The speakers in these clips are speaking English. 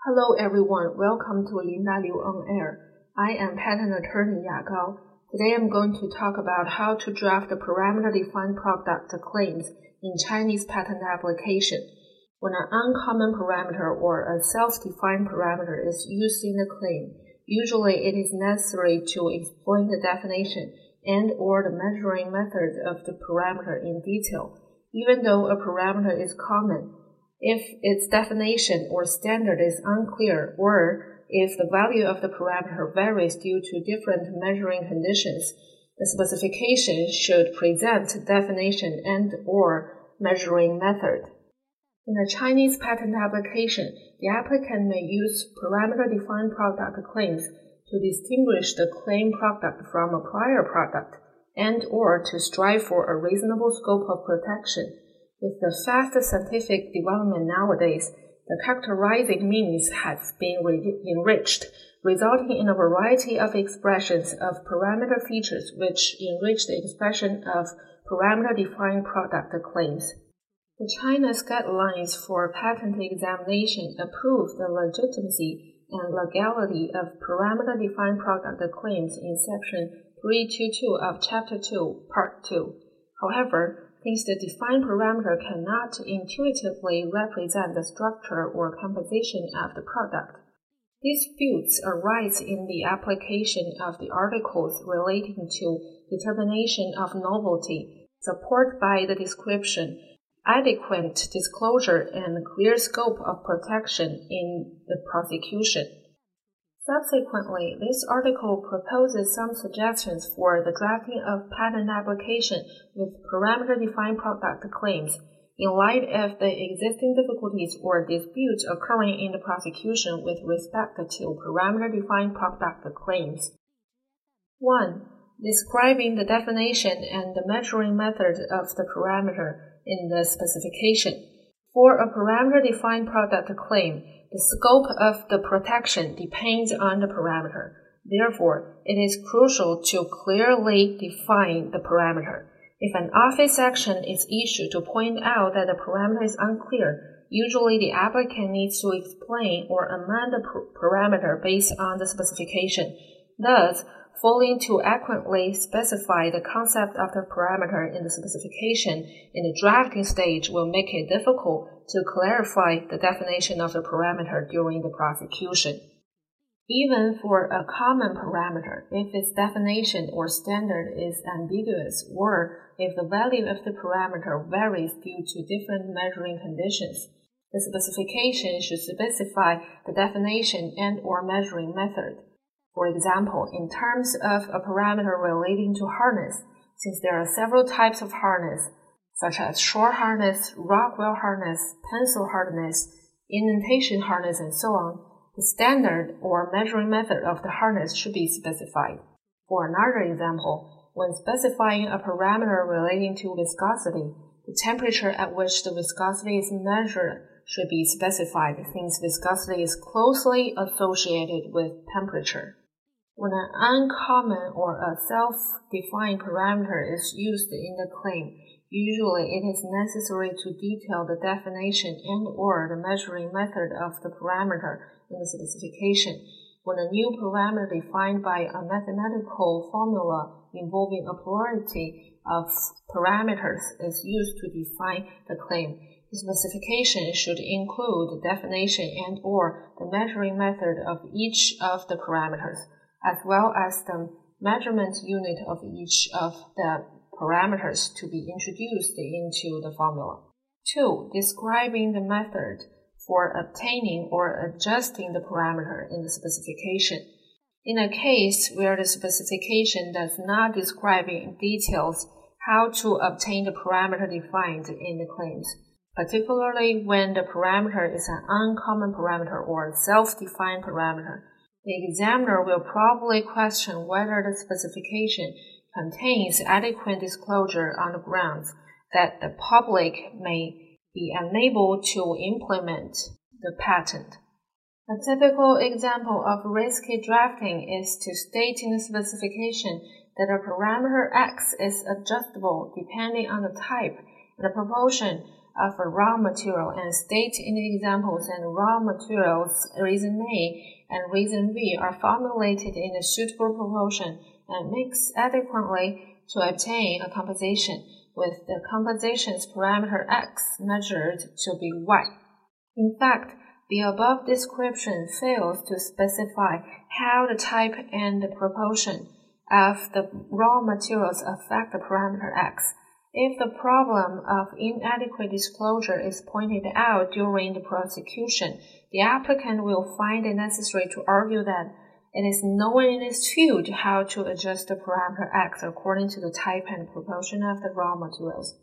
Hello everyone, welcome to Linda Liu on Air. I am patent attorney Ya Gao. Today I'm going to talk about how to draft the parameter-defined product claims in Chinese patent application. When an uncommon parameter or a self-defined parameter is used in the claim, usually it is necessary to explain the definition and or the measuring method of the parameter in detail, even though a parameter is common if its definition or standard is unclear or if the value of the parameter varies due to different measuring conditions, the specification should present definition and or measuring method. In a Chinese patent application, the applicant may use parameter-defined product claims to distinguish the claim product from a prior product and or to strive for a reasonable scope of protection. With the fast scientific development nowadays, the characterizing means has been enriched, resulting in a variety of expressions of parameter features which enrich the expression of parameter-defined product claims. The China's guidelines for patent examination approve the legitimacy and legality of parameter-defined product claims in Section 322 of Chapter 2, Part 2. However, since the defined parameter cannot intuitively represent the structure or composition of the product. Disputes arise in the application of the articles relating to determination of novelty, support by the description, adequate disclosure, and clear scope of protection in the prosecution. Subsequently, this article proposes some suggestions for the drafting of patent application with parameter-defined product claims in light of the existing difficulties or disputes occurring in the prosecution with respect to parameter-defined product claims. 1. Describing the definition and the measuring method of the parameter in the specification. For a parameter-defined product claim, the scope of the protection depends on the parameter. Therefore, it is crucial to clearly define the parameter. If an office action is issued to point out that the parameter is unclear, usually the applicant needs to explain or amend the parameter based on the specification. Thus, failing to accurately specify the concept of the parameter in the specification in the drafting stage will make it difficult to clarify the definition of the parameter during the prosecution. Even for a common parameter, if its definition or standard is ambiguous or if the value of the parameter varies due to different measuring conditions, the specification should specify the definition and or measuring method. For example, in terms of a parameter relating to hardness, since there are several types of hardness, such as Shore hardness, Rockwell hardness, pencil hardness, indentation hardness, and so on, the standard or measuring method of the hardness should be specified. For another example, when specifying a parameter relating to viscosity, the temperature at which the viscosity is measured should be specified since viscosity is closely associated with temperature. When an uncommon or a self-defined parameter is used in the claim, usually it is necessary to detail the definition and or the measuring method of the parameter in the specification. When a new parameter defined by a mathematical formula involving a plurality of parameters is used to define the claim, the specification should include the definition and or the measuring method of each of the parameters as well as the measurement unit of each of the parameters to be introduced into the formula. 2. Describing the method for obtaining or adjusting the parameter in the specification. In a case where the specification does not describe in details how to obtain the parameter defined in the claims, particularly when the parameter is an uncommon parameter or self-defined parameter, the examiner will probably question whether the specification contains adequate disclosure on the grounds that the public may be unable to implement the patent. A typical example of risky drafting is to state in the specification that a parameter x is adjustable depending on the type and the proportion of a raw material and state in the examples and raw materials resin A and resin B are formulated in a suitable proportion and mixed adequately to obtain a composition with the composition's parameter x measured to be y. In fact, the above description fails to specify how the type and the proportion of the raw materials affect the parameter x. If the problem of inadequate disclosure is pointed out during the prosecution, the applicant will find it necessary to argue that it is known in his field how to adjust the parameter x according to the type and proportion of the raw materials.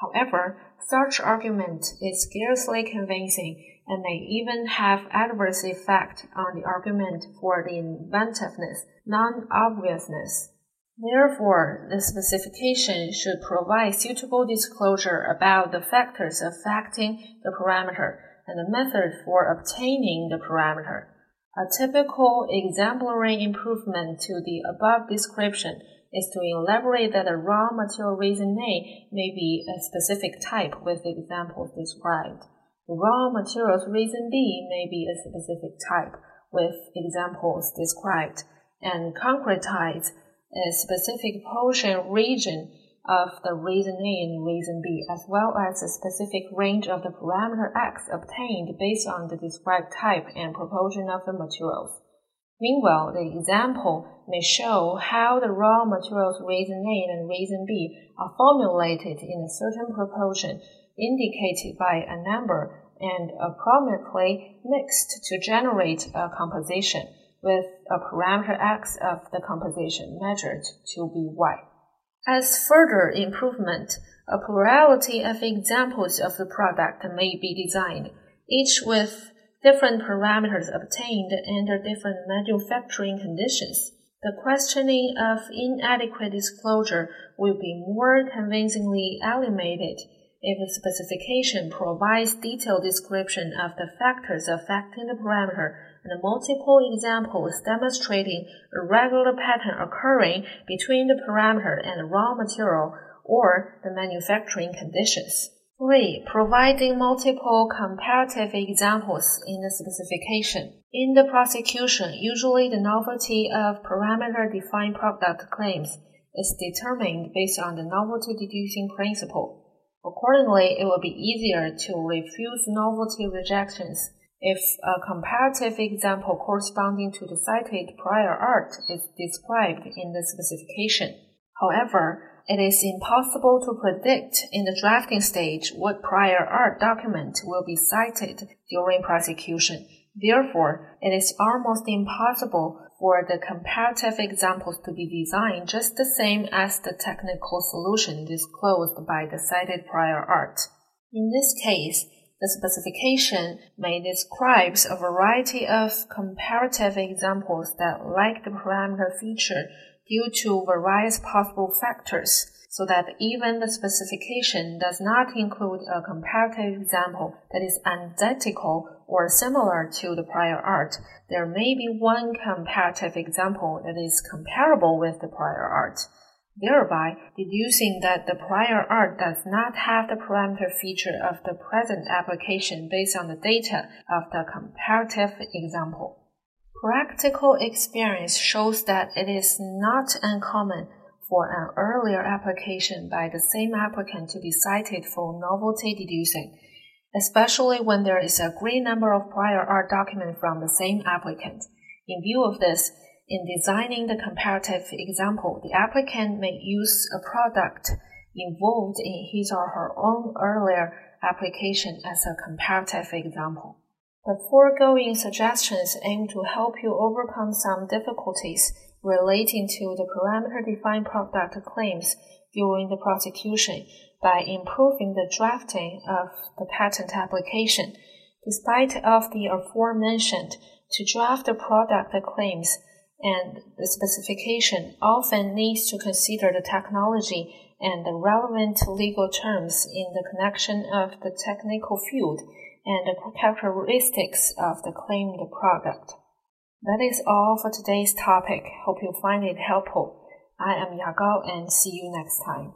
However, such argument is scarcely convincing and may even have adverse effect on the argument for the inventiveness, non-obviousness. Therefore, the specification should provide suitable disclosure about the factors affecting the parameter and the method for obtaining the parameter. A typical exemplary improvement to the above description is to elaborate that a raw material resin A may be a specific type with examples described. The raw materials resin B may be a specific type with examples described, and concretize a specific portion region of the resin A and resin B, as well as a specific range of the parameter x obtained based on the described type and proportion of the materials. Meanwhile, the example may show how the raw materials resin A and resin B are formulated in a certain proportion indicated by a number and appropriately mixed to generate a composition with a parameter x of the composition measured to be y. As further improvement, a plurality of examples of the product may be designed, each with different parameters obtained under different manufacturing conditions. The questioning of inadequate disclosure will be more convincingly eliminated if the specification provides detailed description of the factors affecting the parameter and multiple examples demonstrating a regular pattern occurring between the parameter and the raw material or the manufacturing conditions. 3. Providing multiple comparative examples in the specification. In the prosecution, usually the novelty of parameter-defined product claims is determined based on the novelty deducing principle. Accordingly, it will be easier to refuse novelty rejections if a comparative example corresponding to the cited prior art is described in the specification. However, it is impossible to predict in the drafting stage what prior art document will be cited during prosecution. Therefore, it is almost impossible for the comparative examples to be designed just the same as the technical solution disclosed by the cited prior art. In this case, the specification may describe a variety of comparative examples that lack the parameter feature due to various possible factors, so that even the specification does not include a comparative example that is identical or similar to the prior art. There may be one comparative example that is comparable with the prior art, thereby deducing that the prior art does not have the parameter feature of the present application based on the data of the comparative example. Practical experience shows that it is not uncommon for an earlier application by the same applicant to be cited for novelty deducing, especially when there is a great number of prior art documents from the same applicant. In view of this, in designing the comparative example, the applicant may use a product involved in his or her own earlier application as a comparative example. The foregoing suggestions aim to help you overcome some difficulties relating to the parameter-defined product claims during the prosecution by improving the drafting of the patent application. Despite of the aforementioned, to draft the product claims and the specification often needs to consider the technology and the relevant legal terms in the connection of the technical field and the characteristics of the claimed product. That is all for today's topic. Hope you find it helpful. I am Ya Gao and see you next time.